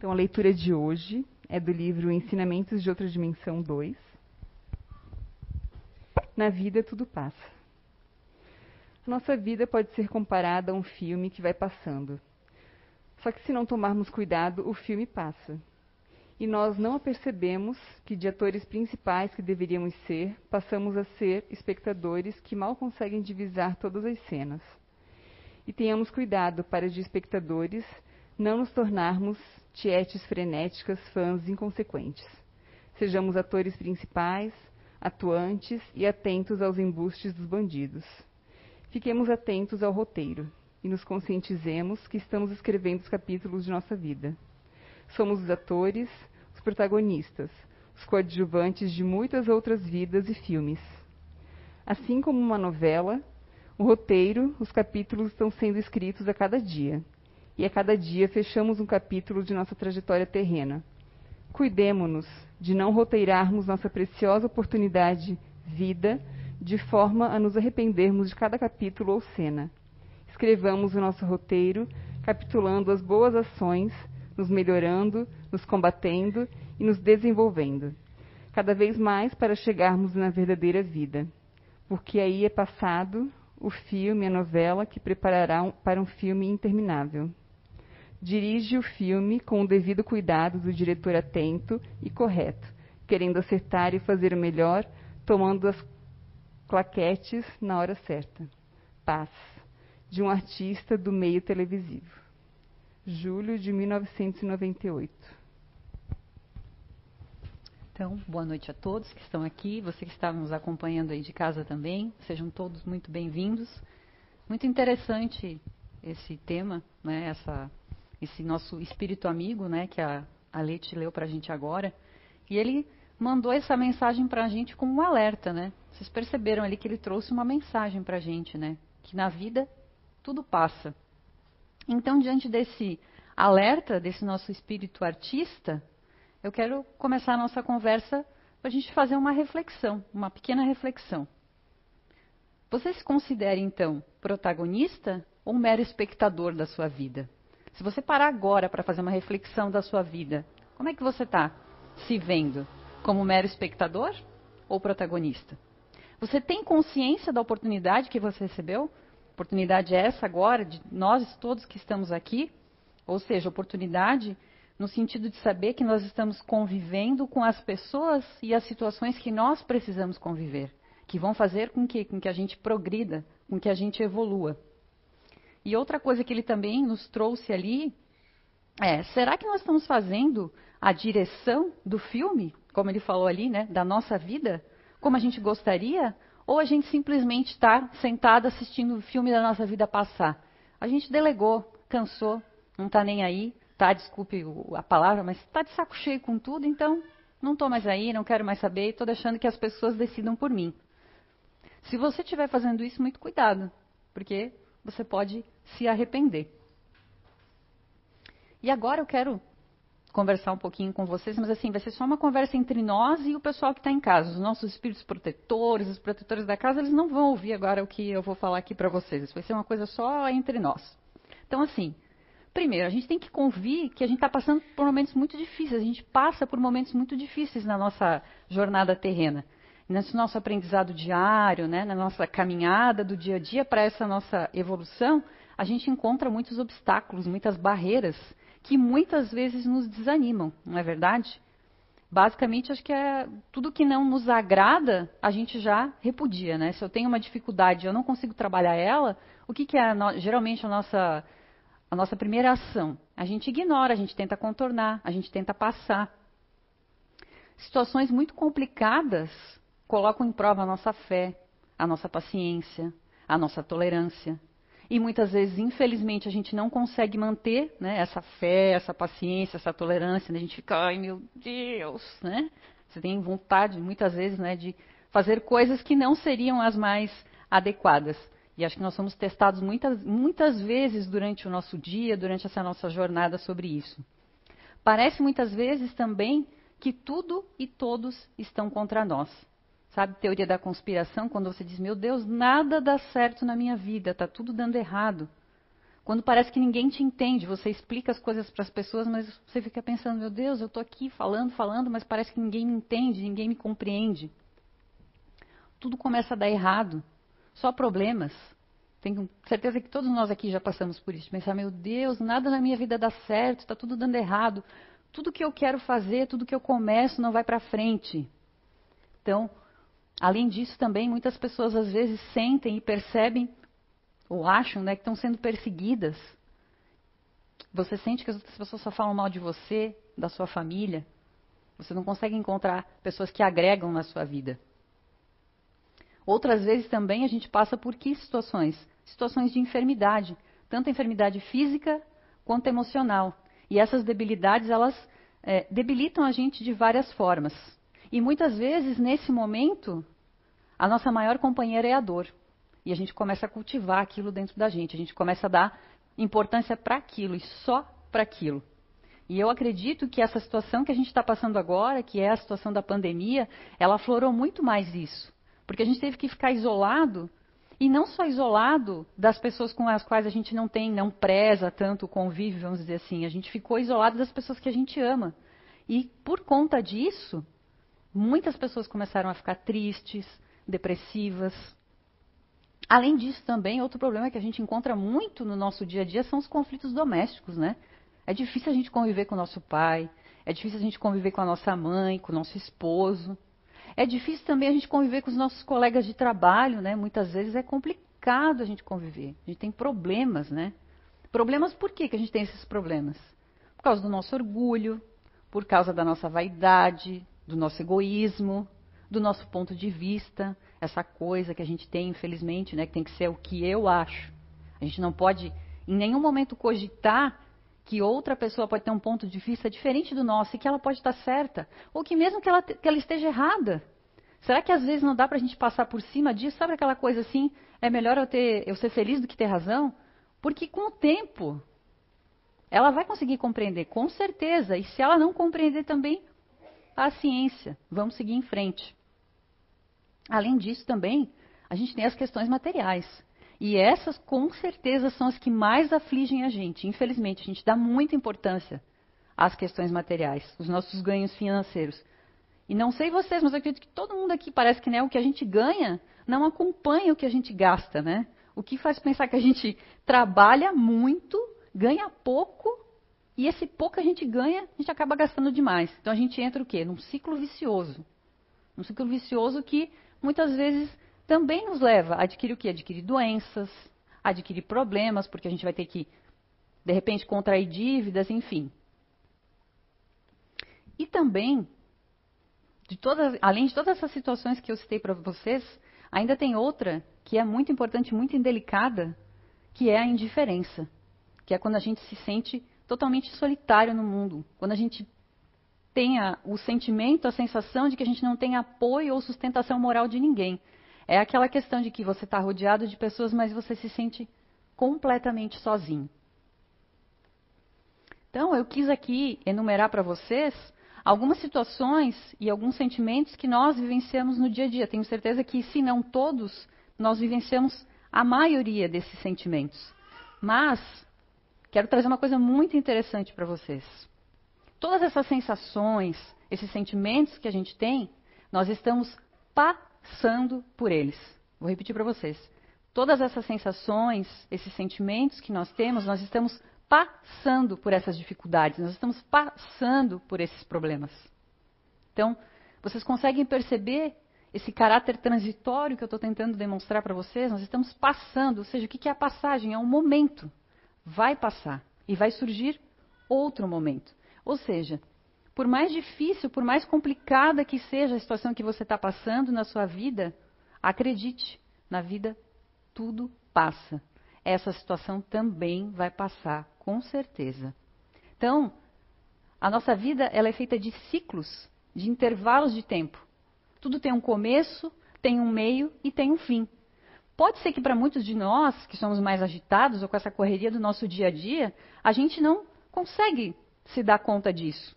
Então, a leitura de hoje é do livro Ensinamentos de Outra Dimensão 2. Na vida, tudo passa. A nossa vida pode ser comparada a um filme que vai passando. Só que, se não tomarmos cuidado, o filme passa. E nós não percebemos que, de atores principais que deveríamos ser, passamos a ser espectadores que mal conseguem divisar todas as cenas. E tenhamos cuidado para, de espectadores, não nos tornarmos tietes frenéticas, fãs inconsequentes. Sejamos atores principais, atuantes e atentos aos embustes dos bandidos. Fiquemos atentos ao roteiro e nos conscientizemos que estamos escrevendo os capítulos de nossa vida. Somos os atores, os protagonistas, os coadjuvantes de muitas outras vidas e filmes. Assim como uma novela, o roteiro, os capítulos estão sendo escritos a cada dia e a cada dia fechamos um capítulo de nossa trajetória terrena. Cuidemo-nos de não roteirarmos nossa preciosa oportunidade, vida, de forma a nos arrependermos de cada capítulo ou cena. Escrevamos o nosso roteiro, capitulando as boas ações, nos melhorando, nos combatendo e nos desenvolvendo, cada vez mais para chegarmos na verdadeira vida. Porque aí é passado o filme, a novela que preparará para um filme interminável dirige o filme com o devido cuidado do diretor atento e correto, querendo acertar e fazer o melhor, tomando as claquetes na hora certa. Paz, de um artista do meio televisivo. Julho de 1998. Então, boa noite a todos que estão aqui, você que está nos acompanhando aí de casa também, sejam todos muito bem-vindos. Muito interessante esse tema, né, essa esse nosso espírito amigo, né, que a, a Leite leu para a gente agora, e ele mandou essa mensagem para a gente como um alerta, né? Vocês perceberam ali que ele trouxe uma mensagem para a gente, né? Que na vida tudo passa. Então, diante desse alerta desse nosso espírito artista, eu quero começar a nossa conversa para a gente fazer uma reflexão, uma pequena reflexão. Você se considera, então, protagonista ou mero espectador da sua vida? Se você parar agora para fazer uma reflexão da sua vida, como é que você está se vendo? Como mero espectador ou protagonista? Você tem consciência da oportunidade que você recebeu? Oportunidade essa agora, de nós todos que estamos aqui? Ou seja, oportunidade no sentido de saber que nós estamos convivendo com as pessoas e as situações que nós precisamos conviver, que vão fazer com que, com que a gente progrida, com que a gente evolua. E outra coisa que ele também nos trouxe ali é: será que nós estamos fazendo a direção do filme, como ele falou ali, né, da nossa vida, como a gente gostaria? Ou a gente simplesmente está sentado assistindo o filme da nossa vida passar? A gente delegou, cansou, não está nem aí, tá? Desculpe a palavra, mas está de saco cheio com tudo, então não estou mais aí, não quero mais saber, estou deixando que as pessoas decidam por mim. Se você estiver fazendo isso, muito cuidado, porque você pode se arrepender. E agora eu quero conversar um pouquinho com vocês, mas assim, vai ser só uma conversa entre nós e o pessoal que está em casa. Os nossos espíritos protetores, os protetores da casa, eles não vão ouvir agora o que eu vou falar aqui para vocês. Isso vai ser uma coisa só entre nós. Então, assim, primeiro, a gente tem que convir que a gente está passando por momentos muito difíceis. A gente passa por momentos muito difíceis na nossa jornada terrena nesse nosso aprendizado diário, né, na nossa caminhada do dia a dia para essa nossa evolução, a gente encontra muitos obstáculos, muitas barreiras que muitas vezes nos desanimam, não é verdade? Basicamente, acho que é tudo que não nos agrada, a gente já repudia, né? Se eu tenho uma dificuldade, eu não consigo trabalhar ela, o que, que é geralmente a nossa a nossa primeira ação? A gente ignora, a gente tenta contornar, a gente tenta passar. Situações muito complicadas colocam em prova a nossa fé, a nossa paciência, a nossa tolerância. E muitas vezes, infelizmente, a gente não consegue manter né, essa fé, essa paciência, essa tolerância. Né? A gente fica, ai meu Deus, né? Você tem vontade, muitas vezes, né, de fazer coisas que não seriam as mais adequadas. E acho que nós somos testados muitas, muitas vezes durante o nosso dia, durante essa nossa jornada sobre isso. Parece muitas vezes também que tudo e todos estão contra nós. Sabe, teoria da conspiração, quando você diz, meu Deus, nada dá certo na minha vida, está tudo dando errado. Quando parece que ninguém te entende, você explica as coisas para as pessoas, mas você fica pensando: meu Deus, eu estou aqui falando, falando, mas parece que ninguém me entende, ninguém me compreende. Tudo começa a dar errado, só problemas. Tenho certeza que todos nós aqui já passamos por isso. Pensar: meu Deus, nada na minha vida dá certo, está tudo dando errado. Tudo que eu quero fazer, tudo que eu começo não vai para frente. Então, além disso, também muitas pessoas às vezes sentem e percebem ou acham né, que estão sendo perseguidas. Você sente que as outras pessoas só falam mal de você, da sua família. Você não consegue encontrar pessoas que agregam na sua vida. Outras vezes também a gente passa por que situações? Situações de enfermidade, tanto enfermidade física quanto emocional. E essas debilidades, elas é, debilitam a gente de várias formas. E muitas vezes, nesse momento, a nossa maior companheira é a dor. E a gente começa a cultivar aquilo dentro da gente, a gente começa a dar importância para aquilo e só para aquilo. E eu acredito que essa situação que a gente está passando agora, que é a situação da pandemia, ela aflorou muito mais isso. Porque a gente teve que ficar isolado, e não só isolado das pessoas com as quais a gente não tem, não preza tanto o convívio, vamos dizer assim. A gente ficou isolado das pessoas que a gente ama. E por conta disso, muitas pessoas começaram a ficar tristes, depressivas, Além disso, também, outro problema que a gente encontra muito no nosso dia a dia são os conflitos domésticos, né? É difícil a gente conviver com o nosso pai, é difícil a gente conviver com a nossa mãe, com o nosso esposo. É difícil também a gente conviver com os nossos colegas de trabalho, né? Muitas vezes é complicado a gente conviver. A gente tem problemas, né? Problemas por que, que a gente tem esses problemas? Por causa do nosso orgulho, por causa da nossa vaidade, do nosso egoísmo, do nosso ponto de vista, essa coisa que a gente tem, infelizmente, né, que tem que ser o que eu acho. A gente não pode, em nenhum momento, cogitar que outra pessoa pode ter um ponto de vista diferente do nosso e que ela pode estar certa, ou que mesmo que ela, que ela esteja errada. Será que às vezes não dá para a gente passar por cima disso? Sabe aquela coisa assim, é melhor eu, ter, eu ser feliz do que ter razão? Porque com o tempo, ela vai conseguir compreender, com certeza. E se ela não compreender também, paciência, vamos seguir em frente. Além disso, também, a gente tem as questões materiais. E essas, com certeza, são as que mais afligem a gente. Infelizmente, a gente dá muita importância às questões materiais, os nossos ganhos financeiros. E não sei vocês, mas eu acredito que todo mundo aqui parece que né, o que a gente ganha não acompanha o que a gente gasta, né? O que faz pensar que a gente trabalha muito, ganha pouco, e esse pouco que a gente ganha, a gente acaba gastando demais. Então a gente entra o quê? Num ciclo vicioso. Um ciclo vicioso que muitas vezes também nos leva a adquirir o quê? Adquirir doenças, adquirir problemas, porque a gente vai ter que, de repente, contrair dívidas, enfim. E também, de todas, além de todas essas situações que eu citei para vocês, ainda tem outra que é muito importante, muito indelicada, que é a indiferença. Que é quando a gente se sente totalmente solitário no mundo. Quando a gente tenha o sentimento, a sensação de que a gente não tem apoio ou sustentação moral de ninguém. É aquela questão de que você está rodeado de pessoas, mas você se sente completamente sozinho. Então, eu quis aqui enumerar para vocês algumas situações e alguns sentimentos que nós vivenciamos no dia a dia. Tenho certeza que, se não todos, nós vivenciamos a maioria desses sentimentos. Mas, quero trazer uma coisa muito interessante para vocês todas essas sensações, esses sentimentos que a gente tem, nós estamos passando por eles. Vou repetir para vocês. Todas essas sensações, esses sentimentos que nós temos, nós estamos passando por essas dificuldades, nós estamos passando por esses problemas. Então, vocês conseguem perceber esse caráter transitório que eu estou tentando demonstrar para vocês? Nós estamos passando, ou seja, o que é a passagem? É um momento. Vai passar e vai surgir outro momento. Ou seja, por mais difícil, por mais complicada que seja a situação que você está passando na sua vida, acredite, na vida tudo passa. Essa situação também vai passar, com certeza. Então, a nossa vida ela é feita de ciclos, de intervalos de tempo. Tudo tem um começo, tem um meio e tem um fim. Pode ser que para muitos de nós, que somos mais agitados ou com essa correria do nosso dia a dia, a gente não consegue se dá conta disso.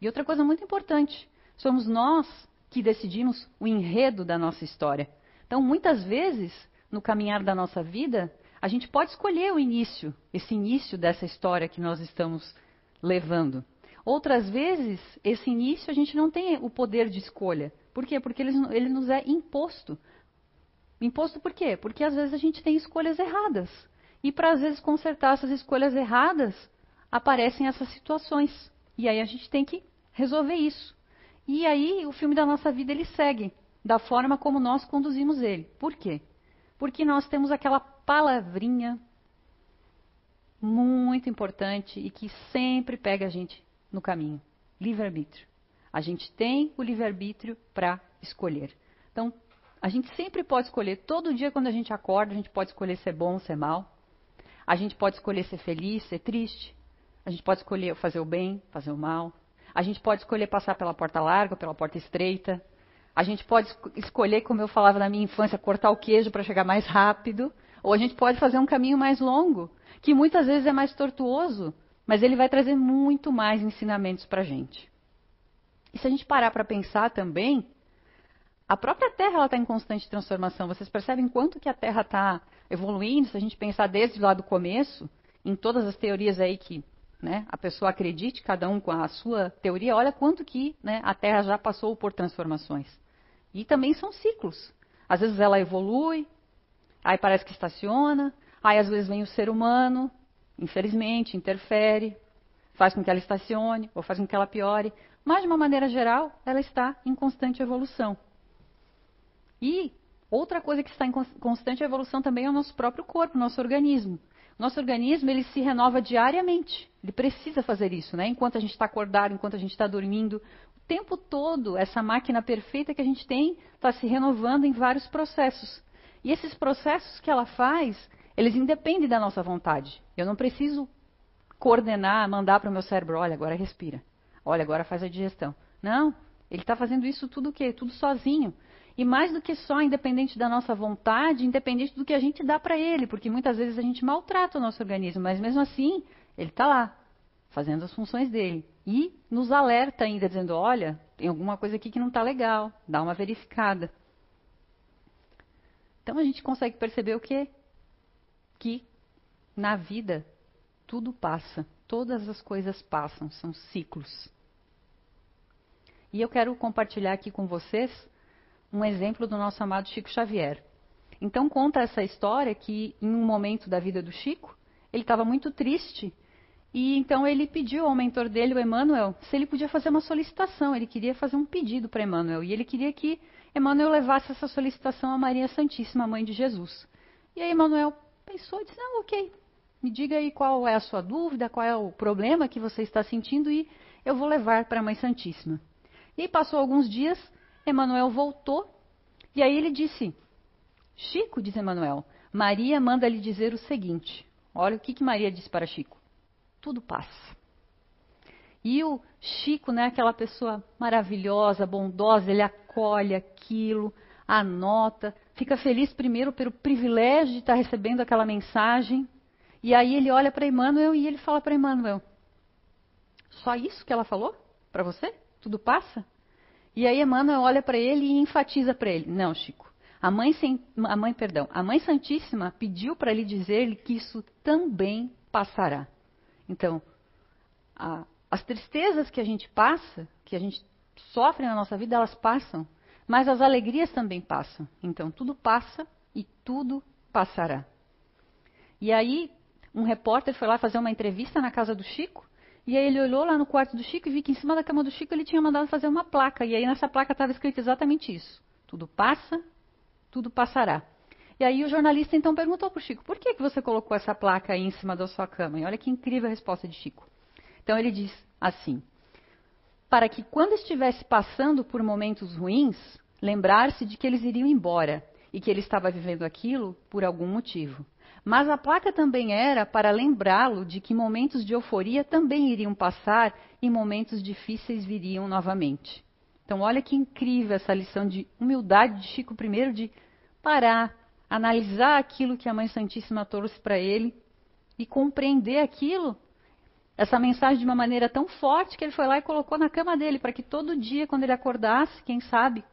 E outra coisa muito importante: somos nós que decidimos o enredo da nossa história. Então, muitas vezes, no caminhar da nossa vida, A gente pode escolher o início, esse início dessa história que nós estamos levando. Outras vezes, esse início a gente não tem o poder de escolha. Por quê? Porque ele, ele nos é imposto. Imposto por quê? Porque às vezes a gente tem escolhas erradas. E para às vezes consertar essas escolhas erradas, aparecem essas situações. E aí a gente tem que resolver isso. E aí o filme da nossa vida ele segue da forma como nós conduzimos ele. Por quê? Porque nós temos aquela palavrinha muito importante e que sempre pega a gente no caminho: livre-arbítrio. A gente tem o livre-arbítrio para escolher. Então, a gente sempre pode escolher, todo dia quando a gente acorda, a gente pode escolher ser bom ou ser mal. A gente pode escolher ser feliz, ser triste. A gente pode escolher fazer o bem, fazer o mal. A gente pode escolher passar pela porta larga, pela porta estreita. A gente pode escolher, como eu falava na minha infância, cortar o queijo para chegar mais rápido. Ou a gente pode fazer um caminho mais longo, que muitas vezes é mais tortuoso, mas ele vai trazer muito mais ensinamentos para a gente. E se a gente parar para pensar também, a própria Terra está em constante transformação. Vocês percebem quanto que a Terra está evoluindo? Se a gente pensar desde lá do começo, em todas as teorias aí que né, a pessoa acredite, cada um com a sua teoria, olha quanto que né, a Terra já passou por transformações. E também são ciclos. Às vezes ela evolui, aí parece que estaciona, aí às vezes vem o ser humano, infelizmente, interfere, faz com que ela estacione ou faz com que ela piore. Mas, de uma maneira geral, ela está em constante evolução. E outra coisa que está em constante evolução também é o nosso próprio corpo, nosso organismo. Nosso organismo ele se renova diariamente. Ele precisa fazer isso, né? Enquanto a gente está acordado, enquanto a gente está dormindo, o tempo todo essa máquina perfeita que a gente tem está se renovando em vários processos. E esses processos que ela faz, eles independem da nossa vontade. Eu não preciso coordenar, mandar para o meu cérebro, olha, agora respira. Olha, agora faz a digestão. Não, ele está fazendo isso tudo o quê? Tudo sozinho. E mais do que só independente da nossa vontade, independente do que a gente dá para ele, porque muitas vezes a gente maltrata o nosso organismo, mas mesmo assim, ele está lá, fazendo as funções dele. E nos alerta ainda, dizendo: olha, tem alguma coisa aqui que não está legal, dá uma verificada. Então a gente consegue perceber o quê? Que na vida tudo passa, todas as coisas passam, são ciclos. E eu quero compartilhar aqui com vocês um exemplo do nosso amado Chico Xavier. Então conta essa história que em um momento da vida do Chico, ele estava muito triste e então ele pediu ao mentor dele, o Emmanuel, se ele podia fazer uma solicitação. Ele queria fazer um pedido para Emmanuel e ele queria que Emmanuel levasse essa solicitação a Maria Santíssima, mãe de Jesus. E aí Emmanuel pensou e disse: "Ah, ok, me diga aí qual é a sua dúvida, qual é o problema que você está sentindo e eu vou levar para a Mãe Santíssima." E aí passou alguns dias Emanuel voltou e aí ele disse: Chico, diz Emanuel, Maria manda lhe dizer o seguinte. Olha o que, que Maria disse para Chico: tudo passa. E o Chico, né, aquela pessoa maravilhosa, bondosa, ele acolhe aquilo, anota, fica feliz primeiro pelo privilégio de estar recebendo aquela mensagem. E aí ele olha para Emmanuel e ele fala para Emmanuel: Só isso que ela falou para você? Tudo passa? E aí Emmanuel olha para ele e enfatiza para ele: Não, Chico. A mãe, a mãe, perdão, a mãe Santíssima pediu para lhe dizer que isso também passará. Então, a, as tristezas que a gente passa, que a gente sofre na nossa vida, elas passam, mas as alegrias também passam. Então, tudo passa e tudo passará. E aí, um repórter foi lá fazer uma entrevista na casa do Chico e aí ele olhou lá no quarto do Chico e viu que em cima da cama do Chico ele tinha mandado fazer uma placa. E aí nessa placa estava escrito exatamente isso. Tudo passa, tudo passará. E aí o jornalista então perguntou para o Chico, por que, que você colocou essa placa aí em cima da sua cama? E olha que incrível a resposta de Chico. Então ele diz assim, para que quando estivesse passando por momentos ruins, lembrar-se de que eles iriam embora e que ele estava vivendo aquilo por algum motivo. Mas a placa também era para lembrá-lo de que momentos de euforia também iriam passar e momentos difíceis viriam novamente. Então, olha que incrível essa lição de humildade de Chico I de parar, analisar aquilo que a Mãe Santíssima trouxe para ele e compreender aquilo, essa mensagem de uma maneira tão forte que ele foi lá e colocou na cama dele, para que todo dia, quando ele acordasse, quem sabe,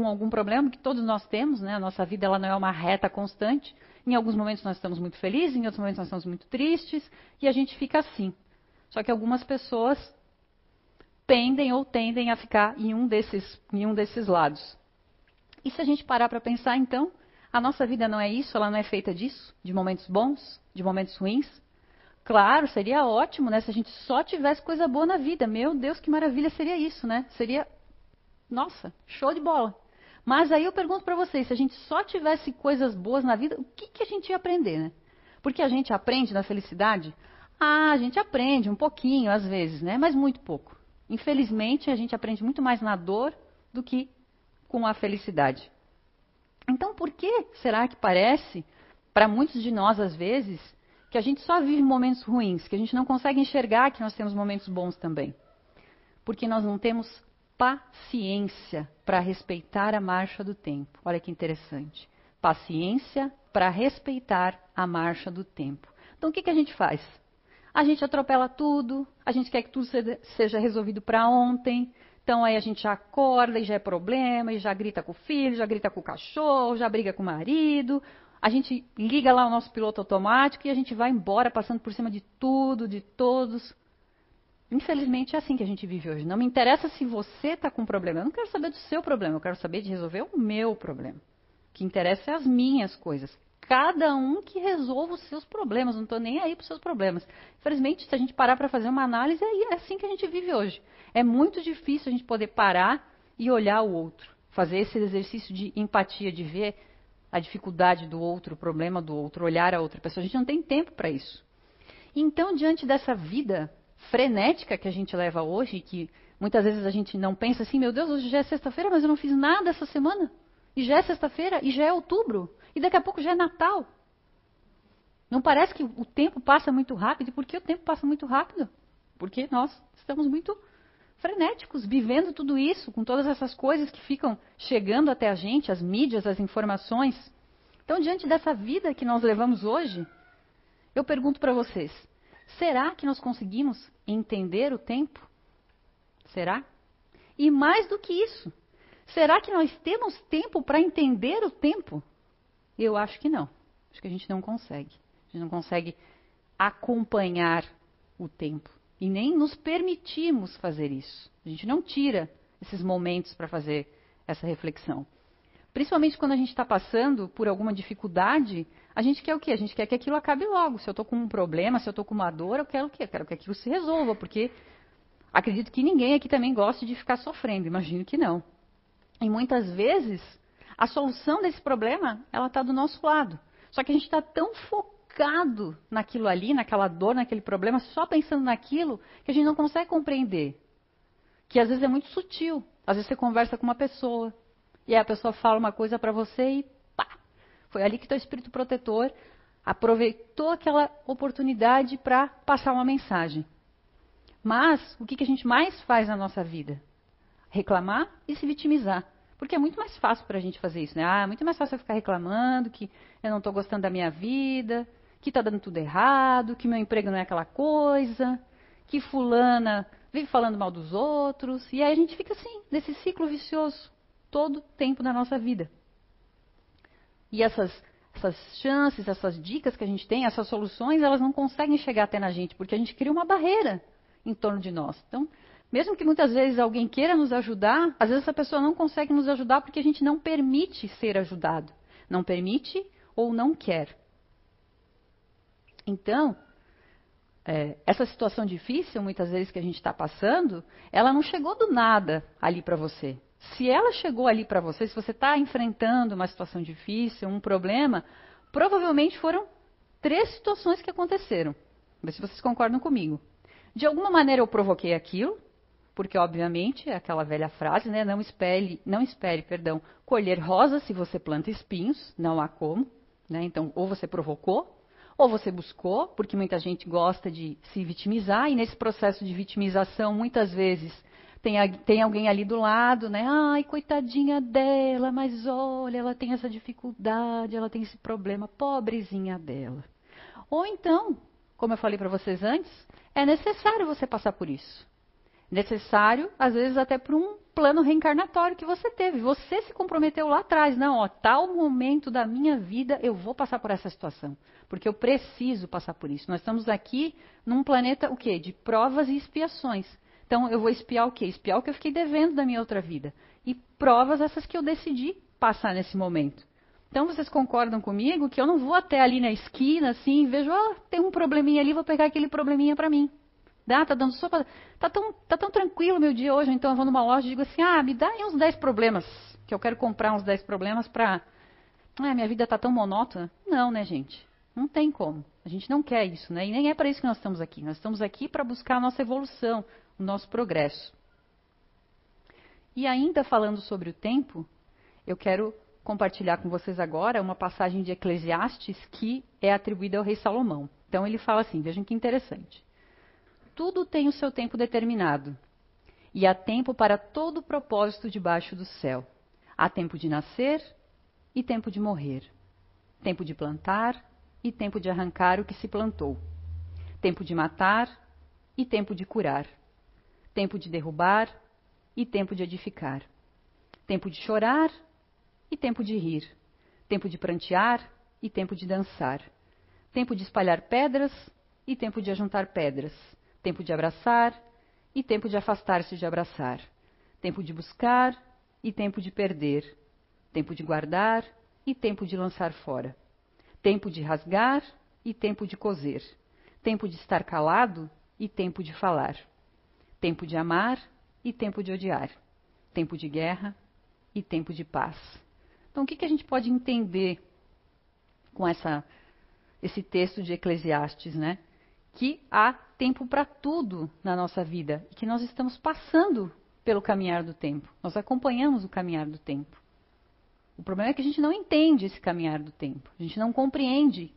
com algum problema que todos nós temos, né? A nossa vida ela não é uma reta constante. Em alguns momentos nós estamos muito felizes, em outros momentos nós estamos muito tristes e a gente fica assim. Só que algumas pessoas pendem ou tendem a ficar em um desses, em um desses lados. E se a gente parar para pensar, então, a nossa vida não é isso, ela não é feita disso, de momentos bons, de momentos ruins. Claro, seria ótimo, né, se a gente só tivesse coisa boa na vida. Meu Deus, que maravilha seria isso, né? Seria, nossa, show de bola. Mas aí eu pergunto para vocês, se a gente só tivesse coisas boas na vida, o que, que a gente ia aprender, né? Porque a gente aprende na felicidade? Ah, a gente aprende um pouquinho às vezes, né? Mas muito pouco. Infelizmente, a gente aprende muito mais na dor do que com a felicidade. Então, por que será que parece, para muitos de nós às vezes, que a gente só vive momentos ruins, que a gente não consegue enxergar que nós temos momentos bons também? Porque nós não temos paciência para respeitar a marcha do tempo. Olha que interessante. Paciência para respeitar a marcha do tempo. Então, o que, que a gente faz? A gente atropela tudo, a gente quer que tudo seja resolvido para ontem, então aí a gente já acorda e já é problema, e já grita com o filho, já grita com o cachorro, já briga com o marido. A gente liga lá o nosso piloto automático e a gente vai embora passando por cima de tudo, de todos. Infelizmente é assim que a gente vive hoje. Não me interessa se você está com um problema. Eu não quero saber do seu problema, eu quero saber de resolver o meu problema. O que interessa é as minhas coisas cada um que resolva os seus problemas, não estou nem aí para os seus problemas. Infelizmente, se a gente parar para fazer uma análise, é assim que a gente vive hoje. É muito difícil a gente poder parar e olhar o outro, fazer esse exercício de empatia, de ver a dificuldade do outro, o problema do outro, olhar a outra pessoa. A gente não tem tempo para isso. Então, diante dessa vida frenética que a gente leva hoje, que muitas vezes a gente não pensa assim, meu Deus, hoje já é sexta-feira, mas eu não fiz nada essa semana. E já é sexta-feira, e já é outubro. E daqui a pouco já é Natal. Não parece que o tempo passa muito rápido? E por que o tempo passa muito rápido? Porque nós estamos muito frenéticos, vivendo tudo isso, com todas essas coisas que ficam chegando até a gente, as mídias, as informações. Então, diante dessa vida que nós levamos hoje, eu pergunto para vocês: será que nós conseguimos entender o tempo? Será? E mais do que isso, será que nós temos tempo para entender o tempo? Eu acho que não. Acho que a gente não consegue. A gente não consegue acompanhar o tempo. E nem nos permitimos fazer isso. A gente não tira esses momentos para fazer essa reflexão. Principalmente quando a gente está passando por alguma dificuldade, a gente quer o quê? A gente quer que aquilo acabe logo. Se eu estou com um problema, se eu estou com uma dor, eu quero o quê? Eu quero que aquilo se resolva, porque acredito que ninguém aqui também gosta de ficar sofrendo. Imagino que não. E muitas vezes a solução desse problema, ela está do nosso lado. Só que a gente está tão focado naquilo ali, naquela dor, naquele problema, só pensando naquilo, que a gente não consegue compreender. Que às vezes é muito sutil. Às vezes você conversa com uma pessoa, e aí a pessoa fala uma coisa para você e! Foi ali que teu espírito protetor aproveitou aquela oportunidade para passar uma mensagem. Mas o que, que a gente mais faz na nossa vida? Reclamar e se vitimizar. Porque é muito mais fácil para a gente fazer isso, né? Ah, é muito mais fácil eu ficar reclamando que eu não estou gostando da minha vida, que está dando tudo errado, que meu emprego não é aquela coisa, que fulana vive falando mal dos outros. E aí a gente fica assim, nesse ciclo vicioso, todo o tempo da nossa vida. E essas, essas chances, essas dicas que a gente tem, essas soluções, elas não conseguem chegar até na gente, porque a gente cria uma barreira em torno de nós. Então, mesmo que muitas vezes alguém queira nos ajudar, às vezes essa pessoa não consegue nos ajudar porque a gente não permite ser ajudado. Não permite ou não quer. Então, é, essa situação difícil, muitas vezes que a gente está passando, ela não chegou do nada ali para você. Se ela chegou ali para você, se você está enfrentando uma situação difícil, um problema, provavelmente foram três situações que aconteceram. Vê se vocês concordam comigo. De alguma maneira eu provoquei aquilo, porque obviamente é aquela velha frase, né? Não espere, não espere, perdão, colher rosas se você planta espinhos, não há como, né? Então, ou você provocou, ou você buscou, porque muita gente gosta de se vitimizar e nesse processo de vitimização, muitas vezes tem, tem alguém ali do lado, né? Ai, coitadinha dela, mas olha, ela tem essa dificuldade, ela tem esse problema, pobrezinha dela. Ou então, como eu falei para vocês antes, é necessário você passar por isso. necessário, às vezes até para um plano reencarnatório que você teve. Você se comprometeu lá atrás, não, ó, tal momento da minha vida eu vou passar por essa situação, porque eu preciso passar por isso. Nós estamos aqui num planeta o quê? De provas e expiações. Então eu vou espiar o quê? Espiar o que eu fiquei devendo da minha outra vida. E provas essas que eu decidi passar nesse momento. Então vocês concordam comigo que eu não vou até ali na esquina assim, vejo, ah, tem um probleminha ali, vou pegar aquele probleminha para mim. Dá, tá dando sopa. Tá tão, tá tão tranquilo meu dia hoje, então eu vou numa loja e digo assim: ah, me dá aí uns 10 problemas, que eu quero comprar uns 10 problemas para. Ah, minha vida tá tão monótona. Não, né, gente? Não tem como. A gente não quer isso, né? E nem é para isso que nós estamos aqui. Nós estamos aqui para buscar a nossa evolução, o nosso progresso. E ainda falando sobre o tempo, eu quero compartilhar com vocês agora uma passagem de Eclesiastes que é atribuída ao rei Salomão. Então ele fala assim: vejam que interessante tudo tem o seu tempo determinado. E há tempo para todo propósito debaixo do céu. Há tempo de nascer e tempo de morrer. Tempo de plantar e tempo de arrancar o que se plantou. Tempo de matar e tempo de curar. Tempo de derrubar e tempo de edificar. Tempo de chorar e tempo de rir. Tempo de prantear e tempo de dançar. Tempo de espalhar pedras e tempo de ajuntar pedras tempo de abraçar e tempo de afastar-se de abraçar, tempo de buscar e tempo de perder, tempo de guardar e tempo de lançar fora, tempo de rasgar e tempo de coser, tempo de estar calado e tempo de falar, tempo de amar e tempo de odiar, tempo de guerra e tempo de paz. Então, o que, que a gente pode entender com essa, esse texto de Eclesiastes, né? que há tempo para tudo na nossa vida e que nós estamos passando pelo caminhar do tempo. Nós acompanhamos o caminhar do tempo. O problema é que a gente não entende esse caminhar do tempo. A gente não compreende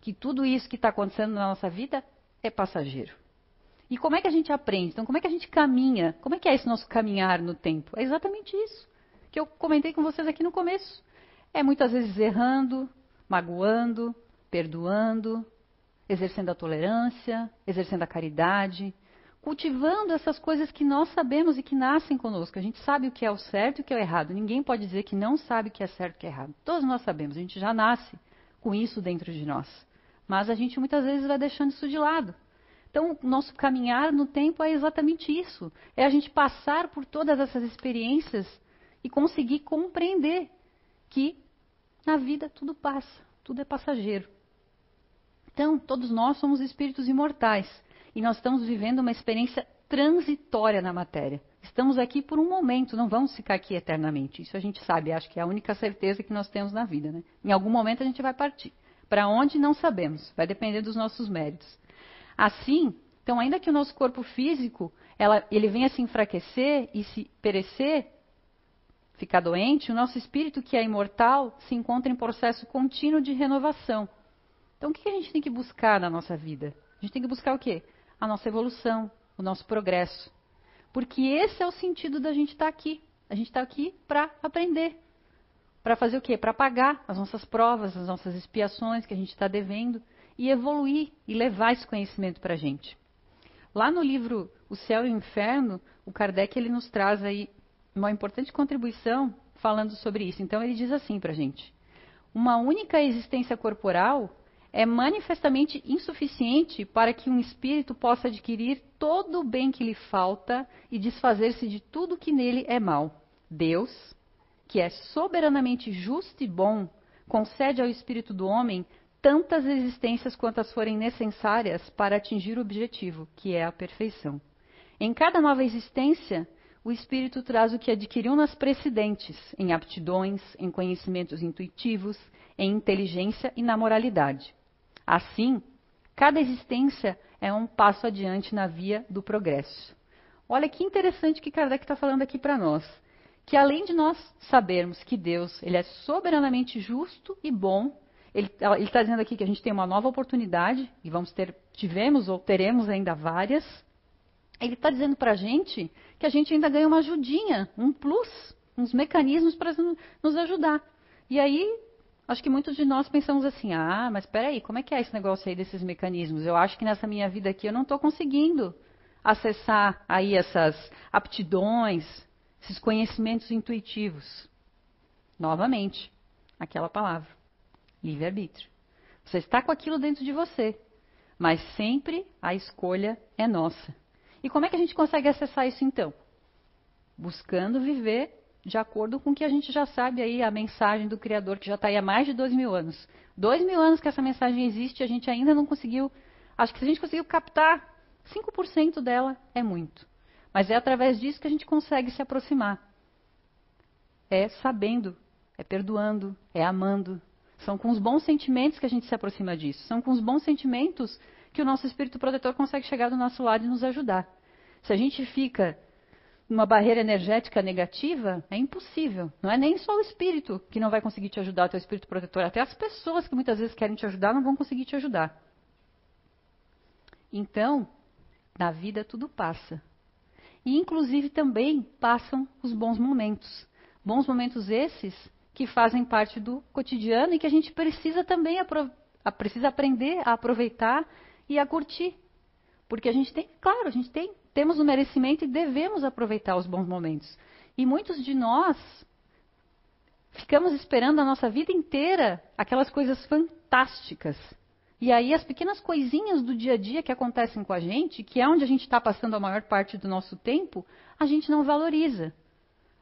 que tudo isso que está acontecendo na nossa vida é passageiro. E como é que a gente aprende? Então, como é que a gente caminha? Como é que é esse nosso caminhar no tempo? É exatamente isso que eu comentei com vocês aqui no começo. É muitas vezes errando, magoando, perdoando, exercendo a tolerância, exercendo a caridade, cultivando essas coisas que nós sabemos e que nascem conosco. A gente sabe o que é o certo e o que é o errado. Ninguém pode dizer que não sabe o que é certo e o que é errado. Todos nós sabemos, a gente já nasce com isso dentro de nós. Mas a gente muitas vezes vai deixando isso de lado. Então, nosso caminhar no tempo é exatamente isso. É a gente passar por todas essas experiências e conseguir compreender que na vida tudo passa, tudo é passageiro. Então, todos nós somos espíritos imortais e nós estamos vivendo uma experiência transitória na matéria. Estamos aqui por um momento, não vamos ficar aqui eternamente. Isso a gente sabe, acho que é a única certeza que nós temos na vida. Né? Em algum momento a gente vai partir. Para onde não sabemos, vai depender dos nossos méritos. Assim, então, ainda que o nosso corpo físico ela, ele venha se enfraquecer e se perecer, ficar doente, o nosso espírito, que é imortal, se encontra em processo contínuo de renovação. Então, o que a gente tem que buscar na nossa vida? A gente tem que buscar o quê? A nossa evolução, o nosso progresso. Porque esse é o sentido da gente estar tá aqui. A gente está aqui para aprender. Para fazer o quê? Para pagar as nossas provas, as nossas expiações que a gente está devendo e evoluir e levar esse conhecimento para a gente. Lá no livro O Céu e o Inferno, o Kardec ele nos traz aí uma importante contribuição falando sobre isso. Então ele diz assim para a gente: uma única existência corporal é manifestamente insuficiente para que um espírito possa adquirir todo o bem que lhe falta e desfazer-se de tudo que nele é mal. Deus, que é soberanamente justo e bom, concede ao espírito do homem tantas existências quantas forem necessárias para atingir o objetivo, que é a perfeição. Em cada nova existência, o espírito traz o que adquiriu nas precedentes, em aptidões, em conhecimentos intuitivos, em inteligência e na moralidade. Assim, cada existência é um passo adiante na via do progresso. Olha que interessante que Kardec está falando aqui para nós. Que além de nós sabermos que Deus ele é soberanamente justo e bom, ele está dizendo aqui que a gente tem uma nova oportunidade, e vamos ter, tivemos ou teremos ainda várias. Ele está dizendo para a gente que a gente ainda ganha uma ajudinha, um plus, uns mecanismos para nos ajudar. E aí Acho que muitos de nós pensamos assim: ah, mas espera aí, como é que é esse negócio aí desses mecanismos? Eu acho que nessa minha vida aqui eu não estou conseguindo acessar aí essas aptidões, esses conhecimentos intuitivos? Novamente, aquela palavra, livre-arbítrio. Você está com aquilo dentro de você, mas sempre a escolha é nossa. E como é que a gente consegue acessar isso então? Buscando viver de acordo com o que a gente já sabe aí, a mensagem do Criador, que já está aí há mais de dois mil anos. Dois mil anos que essa mensagem existe, a gente ainda não conseguiu. Acho que se a gente conseguiu captar 5% dela, é muito. Mas é através disso que a gente consegue se aproximar. É sabendo, é perdoando, é amando. São com os bons sentimentos que a gente se aproxima disso. São com os bons sentimentos que o nosso espírito protetor consegue chegar do nosso lado e nos ajudar. Se a gente fica numa barreira energética negativa, é impossível. Não é nem só o espírito que não vai conseguir te ajudar, o teu espírito protetor. Até as pessoas que muitas vezes querem te ajudar não vão conseguir te ajudar. Então, na vida tudo passa. E inclusive também passam os bons momentos. Bons momentos esses que fazem parte do cotidiano e que a gente precisa também precisa aprender a aproveitar e a curtir. Porque a gente tem, claro, a gente tem, temos o merecimento e devemos aproveitar os bons momentos. E muitos de nós ficamos esperando a nossa vida inteira aquelas coisas fantásticas. E aí as pequenas coisinhas do dia a dia que acontecem com a gente, que é onde a gente está passando a maior parte do nosso tempo, a gente não valoriza.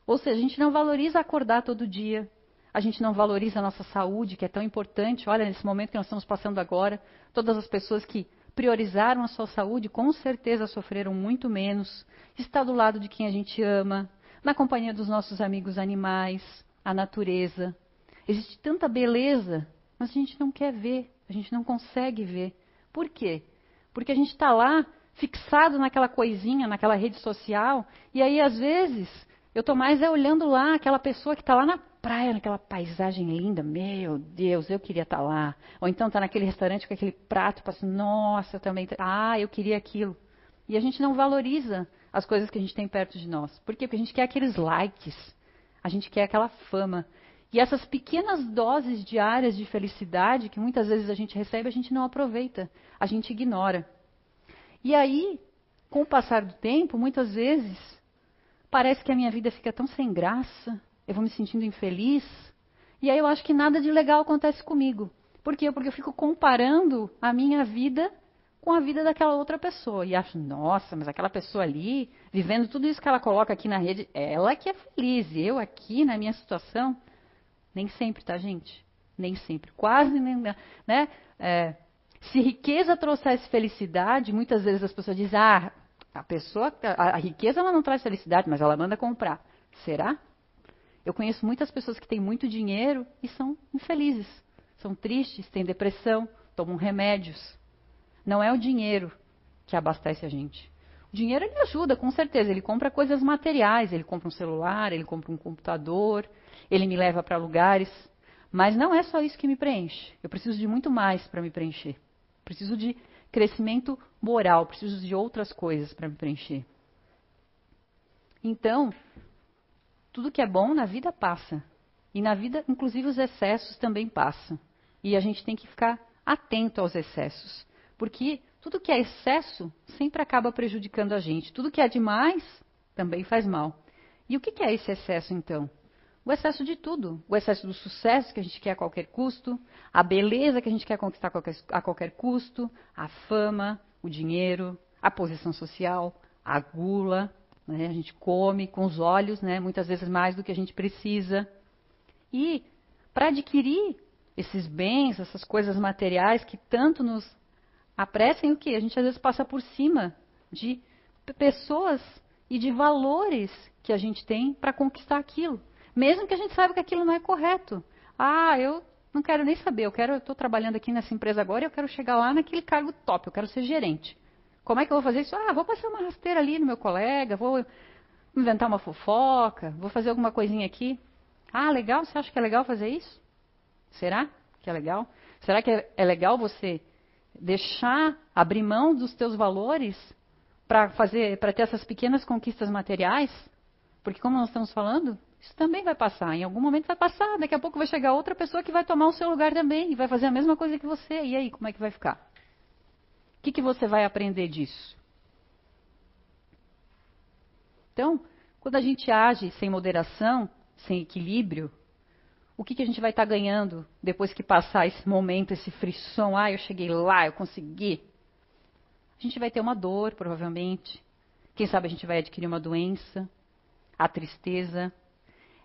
Ou seja, a gente não valoriza acordar todo dia, a gente não valoriza a nossa saúde, que é tão importante. Olha, nesse momento que nós estamos passando agora, todas as pessoas que priorizaram a sua saúde, com certeza sofreram muito menos. Está do lado de quem a gente ama, na companhia dos nossos amigos animais, a natureza. Existe tanta beleza, mas a gente não quer ver, a gente não consegue ver. Por quê? Porque a gente está lá fixado naquela coisinha, naquela rede social, e aí às vezes eu estou mais é olhando lá aquela pessoa que está lá na praia, naquela paisagem linda, meu Deus, eu queria estar tá lá. Ou então está naquele restaurante com aquele prato, assim, nossa, eu também, ah, eu queria aquilo. E a gente não valoriza as coisas que a gente tem perto de nós. Por quê? Porque a gente quer aqueles likes, a gente quer aquela fama. E essas pequenas doses diárias de felicidade que muitas vezes a gente recebe, a gente não aproveita, a gente ignora. E aí, com o passar do tempo, muitas vezes, parece que a minha vida fica tão sem graça, eu vou me sentindo infeliz. E aí eu acho que nada de legal acontece comigo. Por quê? Porque eu fico comparando a minha vida com a vida daquela outra pessoa. E acho, nossa, mas aquela pessoa ali, vivendo tudo isso que ela coloca aqui na rede, ela que é feliz. E eu aqui, na minha situação, nem sempre, tá, gente? Nem sempre. Quase, nem, né? É, se riqueza trouxesse felicidade, muitas vezes as pessoas dizem, ah, a pessoa, a, a riqueza ela não traz felicidade, mas ela manda comprar. Será? Eu conheço muitas pessoas que têm muito dinheiro e são infelizes, são tristes, têm depressão, tomam remédios. Não é o dinheiro que abastece a gente. O dinheiro ele ajuda, com certeza. Ele compra coisas materiais, ele compra um celular, ele compra um computador, ele me leva para lugares. Mas não é só isso que me preenche. Eu preciso de muito mais para me preencher. Preciso de crescimento moral, preciso de outras coisas para me preencher. Então, tudo que é bom na vida passa. E na vida, inclusive, os excessos também passam. E a gente tem que ficar atento aos excessos. Porque tudo que é excesso sempre acaba prejudicando a gente. Tudo que é demais também faz mal. E o que é esse excesso, então? O excesso de tudo. O excesso do sucesso que a gente quer a qualquer custo, a beleza que a gente quer conquistar a qualquer custo, a fama, o dinheiro, a posição social, a gula, né? A gente come com os olhos, né? muitas vezes mais do que a gente precisa. E para adquirir esses bens, essas coisas materiais que tanto nos apressem, o que? A gente às vezes passa por cima de pessoas e de valores que a gente tem para conquistar aquilo. Mesmo que a gente saiba que aquilo não é correto. Ah, eu não quero nem saber, eu quero, estou trabalhando aqui nessa empresa agora e eu quero chegar lá naquele cargo top, eu quero ser gerente. Como é que eu vou fazer isso? Ah, vou passar uma rasteira ali no meu colega, vou inventar uma fofoca, vou fazer alguma coisinha aqui. Ah, legal, você acha que é legal fazer isso? Será que é legal? Será que é, é legal você deixar, abrir mão dos teus valores para fazer, para ter essas pequenas conquistas materiais? Porque como nós estamos falando, isso também vai passar. Em algum momento vai passar. Daqui a pouco vai chegar outra pessoa que vai tomar o seu lugar também e vai fazer a mesma coisa que você. E aí, como é que vai ficar? Que, que você vai aprender disso? Então, quando a gente age sem moderação, sem equilíbrio, o que, que a gente vai estar tá ganhando depois que passar esse momento, esse frisson? Ah, eu cheguei lá, eu consegui. A gente vai ter uma dor, provavelmente. Quem sabe a gente vai adquirir uma doença, a tristeza,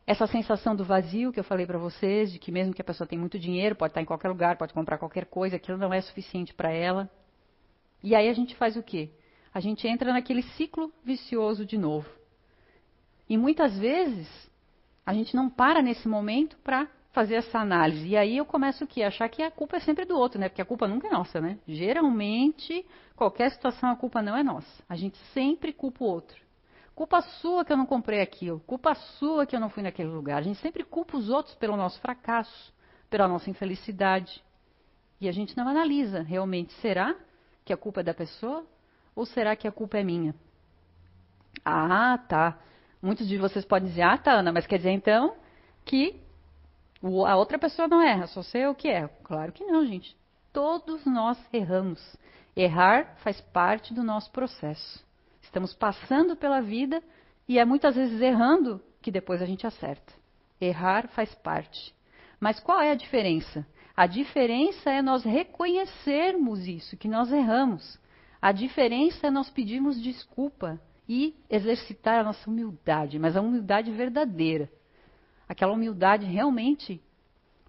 essa sensação do vazio que eu falei para vocês, de que mesmo que a pessoa tenha muito dinheiro, pode estar em qualquer lugar, pode comprar qualquer coisa, aquilo não é suficiente para ela. E aí a gente faz o quê? A gente entra naquele ciclo vicioso de novo. E muitas vezes a gente não para nesse momento para fazer essa análise. E aí eu começo o quê? Achar que a culpa é sempre do outro, né? Porque a culpa nunca é nossa, né? Geralmente, qualquer situação a culpa não é nossa. A gente sempre culpa o outro. Culpa sua que eu não comprei aquilo. Culpa sua que eu não fui naquele lugar. A gente sempre culpa os outros pelo nosso fracasso, pela nossa infelicidade. E a gente não analisa realmente: será que a culpa é da pessoa ou será que a culpa é minha? Ah, tá. Muitos de vocês podem dizer: ah, tá, Ana, mas quer dizer então que a outra pessoa não erra, só sei o que é. Claro que não, gente. Todos nós erramos. Errar faz parte do nosso processo. Estamos passando pela vida e é muitas vezes errando que depois a gente acerta. Errar faz parte. Mas qual é a diferença? A diferença é nós reconhecermos isso, que nós erramos. A diferença é nós pedirmos desculpa e exercitar a nossa humildade, mas a humildade verdadeira. Aquela humildade realmente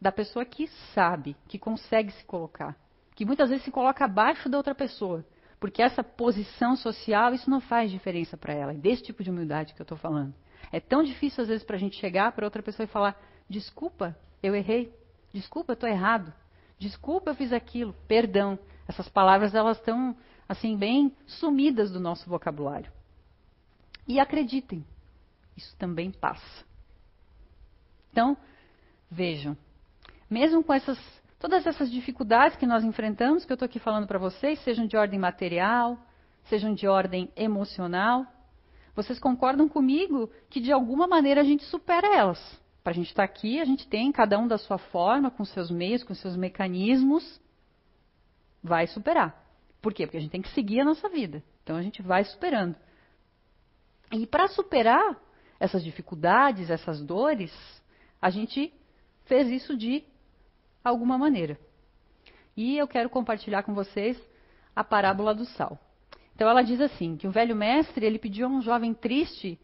da pessoa que sabe, que consegue se colocar, que muitas vezes se coloca abaixo da outra pessoa, porque essa posição social, isso não faz diferença para ela. É desse tipo de humildade que eu estou falando. É tão difícil, às vezes, para a gente chegar para outra pessoa e falar: desculpa, eu errei. Desculpa, eu estou errado. Desculpa, eu fiz aquilo. Perdão. Essas palavras, elas estão, assim, bem sumidas do nosso vocabulário. E acreditem, isso também passa. Então, vejam, mesmo com essas Todas essas dificuldades que nós enfrentamos, que eu estou aqui falando para vocês, sejam de ordem material, sejam de ordem emocional, vocês concordam comigo que de alguma maneira a gente supera elas. A gente estar tá aqui, a gente tem, cada um da sua forma, com seus meios, com seus mecanismos, vai superar. Por quê? Porque a gente tem que seguir a nossa vida. Então a gente vai superando. E para superar essas dificuldades, essas dores, a gente fez isso de alguma maneira. E eu quero compartilhar com vocês a parábola do sal. Então ela diz assim, que o velho mestre, ele pediu a um jovem triste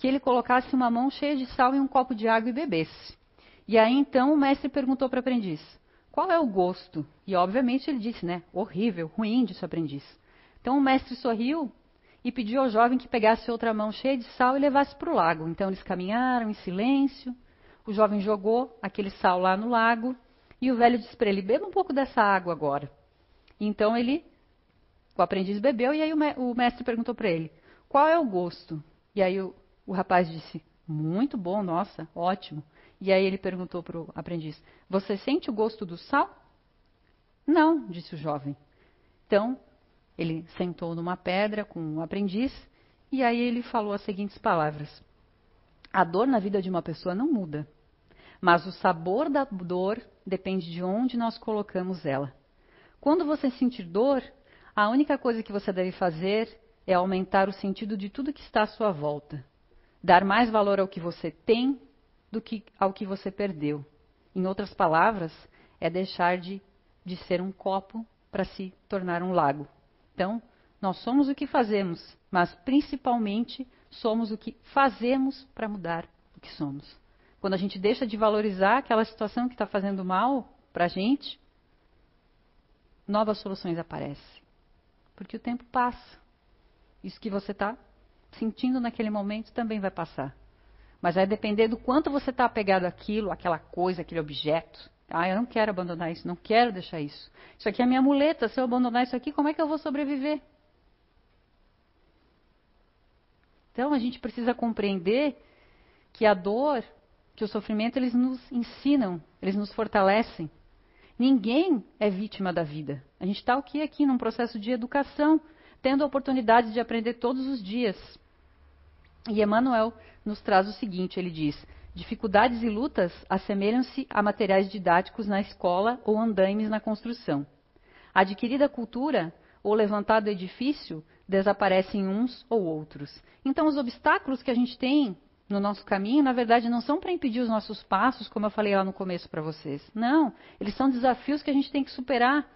que ele colocasse uma mão cheia de sal em um copo de água e bebesse. E aí então o mestre perguntou para o aprendiz: "Qual é o gosto?" E obviamente ele disse, né, horrível, ruim disse o aprendiz. Então o mestre sorriu e pediu ao jovem que pegasse outra mão cheia de sal e levasse para o lago. Então eles caminharam em silêncio. O jovem jogou aquele sal lá no lago e o velho disse para ele: beba um pouco dessa água agora. Então ele, o aprendiz bebeu, e aí o mestre perguntou para ele: qual é o gosto? E aí o, o rapaz disse: muito bom, nossa, ótimo. E aí ele perguntou para o aprendiz: Você sente o gosto do sal? Não, disse o jovem. Então, ele sentou numa pedra com o aprendiz e aí ele falou as seguintes palavras: A dor na vida de uma pessoa não muda, mas o sabor da dor depende de onde nós colocamos ela. Quando você sentir dor, a única coisa que você deve fazer é aumentar o sentido de tudo que está à sua volta. Dar mais valor ao que você tem do que ao que você perdeu. Em outras palavras, é deixar de, de ser um copo para se tornar um lago. Então, nós somos o que fazemos, mas principalmente somos o que fazemos para mudar o que somos. Quando a gente deixa de valorizar aquela situação que está fazendo mal para a gente, novas soluções aparecem. Porque o tempo passa. Isso que você está sentindo naquele momento também vai passar. Mas vai depender do quanto você está apegado àquilo, àquela coisa, aquele objeto. Ah, eu não quero abandonar isso, não quero deixar isso. Isso aqui é minha muleta. Se eu abandonar isso aqui, como é que eu vou sobreviver? Então a gente precisa compreender que a dor que o sofrimento eles nos ensinam, eles nos fortalecem. Ninguém é vítima da vida. A gente está aqui, aqui num processo de educação, tendo a oportunidade de aprender todos os dias. E Emmanuel nos traz o seguinte: ele diz, dificuldades e lutas assemelham-se a materiais didáticos na escola ou andaimes na construção. A adquirida cultura ou levantado edifício desaparecem uns ou outros. Então, os obstáculos que a gente tem no nosso caminho, na verdade, não são para impedir os nossos passos, como eu falei lá no começo para vocês. Não, eles são desafios que a gente tem que superar.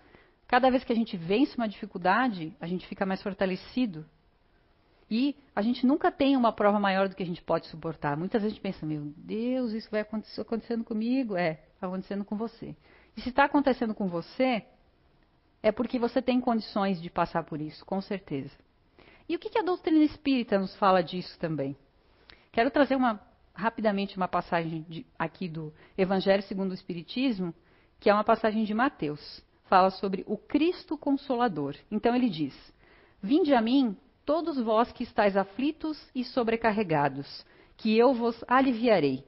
Cada vez que a gente vence uma dificuldade, a gente fica mais fortalecido. E a gente nunca tem uma prova maior do que a gente pode suportar. Muitas vezes a gente pensa, meu Deus, isso vai acontecendo comigo? É, está acontecendo com você. E se está acontecendo com você, é porque você tem condições de passar por isso, com certeza. E o que, que a doutrina espírita nos fala disso também? Quero trazer uma, rapidamente uma passagem de, aqui do Evangelho segundo o Espiritismo, que é uma passagem de Mateus. Fala sobre o Cristo Consolador. Então ele diz: Vinde a mim, todos vós que estáis aflitos e sobrecarregados, que eu vos aliviarei.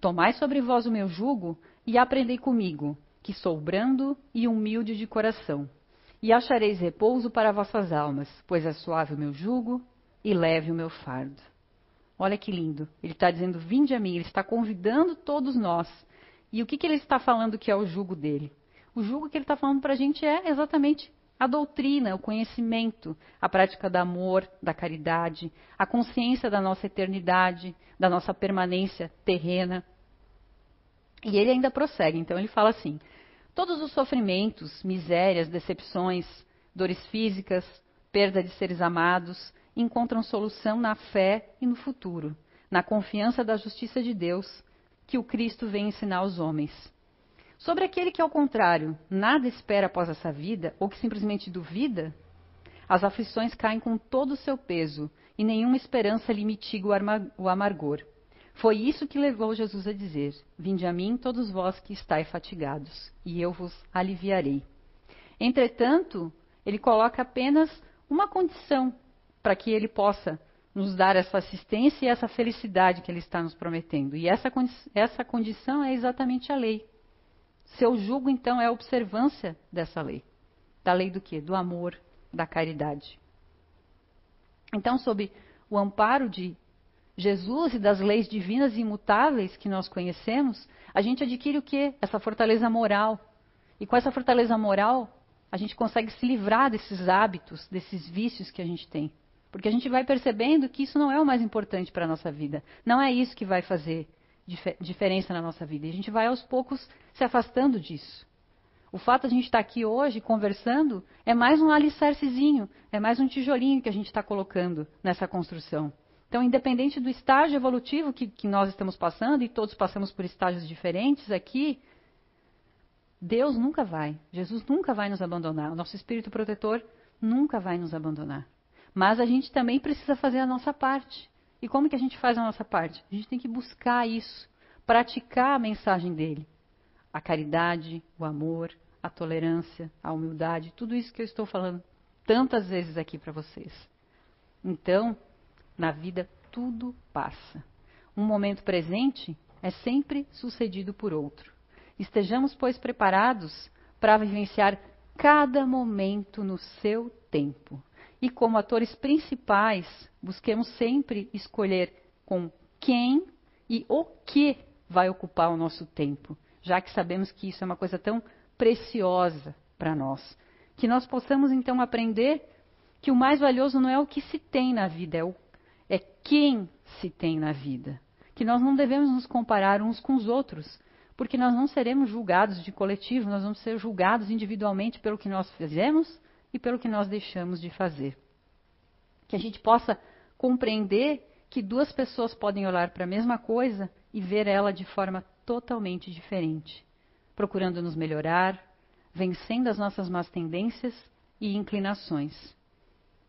Tomai sobre vós o meu jugo e aprendei comigo, que sou brando e humilde de coração e achareis repouso para vossas almas, pois é suave o meu jugo e leve o meu fardo. Olha que lindo. Ele está dizendo: Vinde a mim. Ele está convidando todos nós. E o que, que ele está falando que é o jugo dele? O jugo que ele está falando para a gente é exatamente a doutrina, o conhecimento, a prática do amor, da caridade, a consciência da nossa eternidade, da nossa permanência terrena. E ele ainda prossegue. Então ele fala assim: Todos os sofrimentos, misérias, decepções, dores físicas, perda de seres amados, encontram solução na fé e no futuro, na confiança da justiça de Deus que o Cristo vem ensinar aos homens. Sobre aquele que, ao contrário, nada espera após essa vida, ou que simplesmente duvida, as aflições caem com todo o seu peso e nenhuma esperança lhe mitiga o amargor. Foi isso que levou Jesus a dizer: Vinde a mim, todos vós que estáis fatigados, e eu vos aliviarei. Entretanto, ele coloca apenas uma condição para que ele possa nos dar essa assistência e essa felicidade que ele está nos prometendo. E essa, essa condição é exatamente a lei. Seu jugo, então, é a observância dessa lei. Da lei do quê? Do amor, da caridade. Então, sob o amparo de Jesus e das leis divinas e imutáveis que nós conhecemos, a gente adquire o quê? Essa fortaleza moral. E com essa fortaleza moral, a gente consegue se livrar desses hábitos, desses vícios que a gente tem. Porque a gente vai percebendo que isso não é o mais importante para a nossa vida. Não é isso que vai fazer dif diferença na nossa vida. E a gente vai aos poucos se afastando disso. O fato de a gente estar aqui hoje conversando é mais um alicercezinho, é mais um tijolinho que a gente está colocando nessa construção. Então, independente do estágio evolutivo que, que nós estamos passando, e todos passamos por estágios diferentes aqui, Deus nunca vai, Jesus nunca vai nos abandonar, o nosso espírito protetor nunca vai nos abandonar. Mas a gente também precisa fazer a nossa parte. E como que a gente faz a nossa parte? A gente tem que buscar isso, praticar a mensagem dele. A caridade, o amor, a tolerância, a humildade, tudo isso que eu estou falando tantas vezes aqui para vocês. Então, na vida tudo passa. Um momento presente é sempre sucedido por outro. Estejamos, pois, preparados para vivenciar cada momento no seu tempo. E como atores principais, busquemos sempre escolher com quem e o que vai ocupar o nosso tempo, já que sabemos que isso é uma coisa tão preciosa para nós. Que nós possamos então aprender que o mais valioso não é o que se tem na vida, é o é quem se tem na vida. Que nós não devemos nos comparar uns com os outros, porque nós não seremos julgados de coletivo, nós vamos ser julgados individualmente pelo que nós fizemos e pelo que nós deixamos de fazer. Que a gente possa compreender que duas pessoas podem olhar para a mesma coisa e ver ela de forma totalmente diferente, procurando nos melhorar, vencendo as nossas más tendências e inclinações.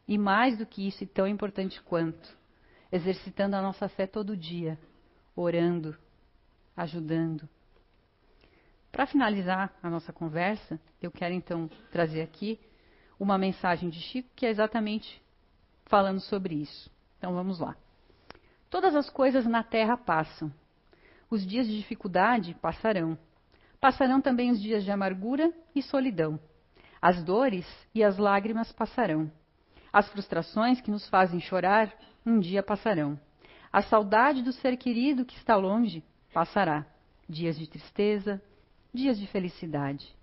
E mais do que isso, e tão importante quanto, exercitando a nossa fé todo dia, orando, ajudando. Para finalizar a nossa conversa, eu quero então trazer aqui uma mensagem de Chico que é exatamente falando sobre isso. Então vamos lá. Todas as coisas na terra passam. Os dias de dificuldade passarão. Passarão também os dias de amargura e solidão. As dores e as lágrimas passarão. As frustrações que nos fazem chorar um dia passarão. A saudade do ser querido que está longe passará. Dias de tristeza, dias de felicidade.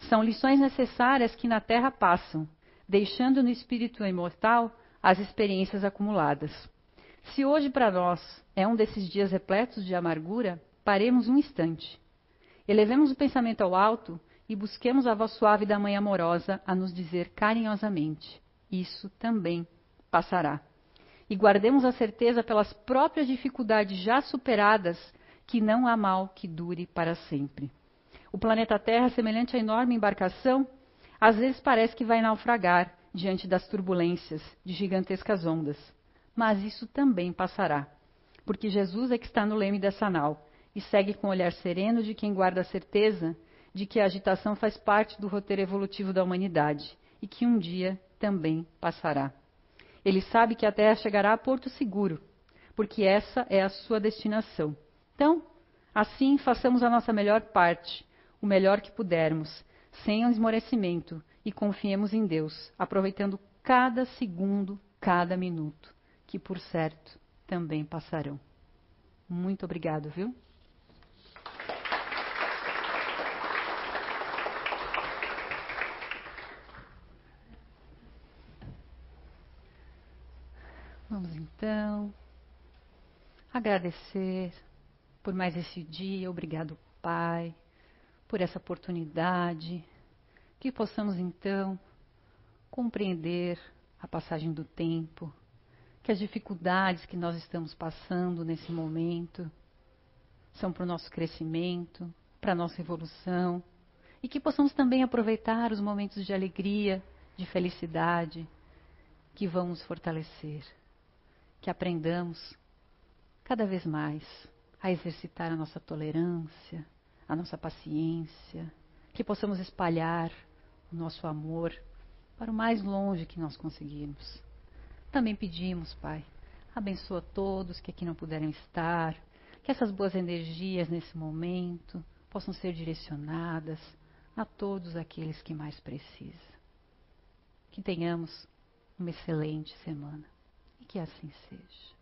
São lições necessárias que na terra passam, deixando no espírito imortal as experiências acumuladas. Se hoje para nós é um desses dias repletos de amargura, paremos um instante. Elevemos o pensamento ao alto e busquemos a voz suave da Mãe amorosa a nos dizer carinhosamente: Isso também passará. E guardemos a certeza pelas próprias dificuldades já superadas que não há mal que dure para sempre. O planeta Terra, semelhante à enorme embarcação, às vezes parece que vai naufragar diante das turbulências de gigantescas ondas. Mas isso também passará, porque Jesus é que está no leme dessa nau e segue com o olhar sereno de quem guarda a certeza de que a agitação faz parte do roteiro evolutivo da humanidade e que um dia também passará. Ele sabe que a Terra chegará a porto seguro, porque essa é a sua destinação. Então, assim, façamos a nossa melhor parte, o melhor que pudermos, sem esmorecimento, e confiemos em Deus, aproveitando cada segundo, cada minuto, que por certo também passarão. Muito obrigado, viu? Vamos então agradecer por mais esse dia. Obrigado, Pai, por essa oportunidade. Que possamos então compreender a passagem do tempo, que as dificuldades que nós estamos passando nesse momento são para o nosso crescimento, para a nossa evolução, e que possamos também aproveitar os momentos de alegria, de felicidade que vão nos fortalecer que aprendamos cada vez mais a exercitar a nossa tolerância, a nossa paciência, que possamos espalhar o nosso amor para o mais longe que nós conseguirmos. Também pedimos, Pai, abençoa todos que aqui não puderam estar, que essas boas energias nesse momento possam ser direcionadas a todos aqueles que mais precisam. Que tenhamos uma excelente semana que assim seja.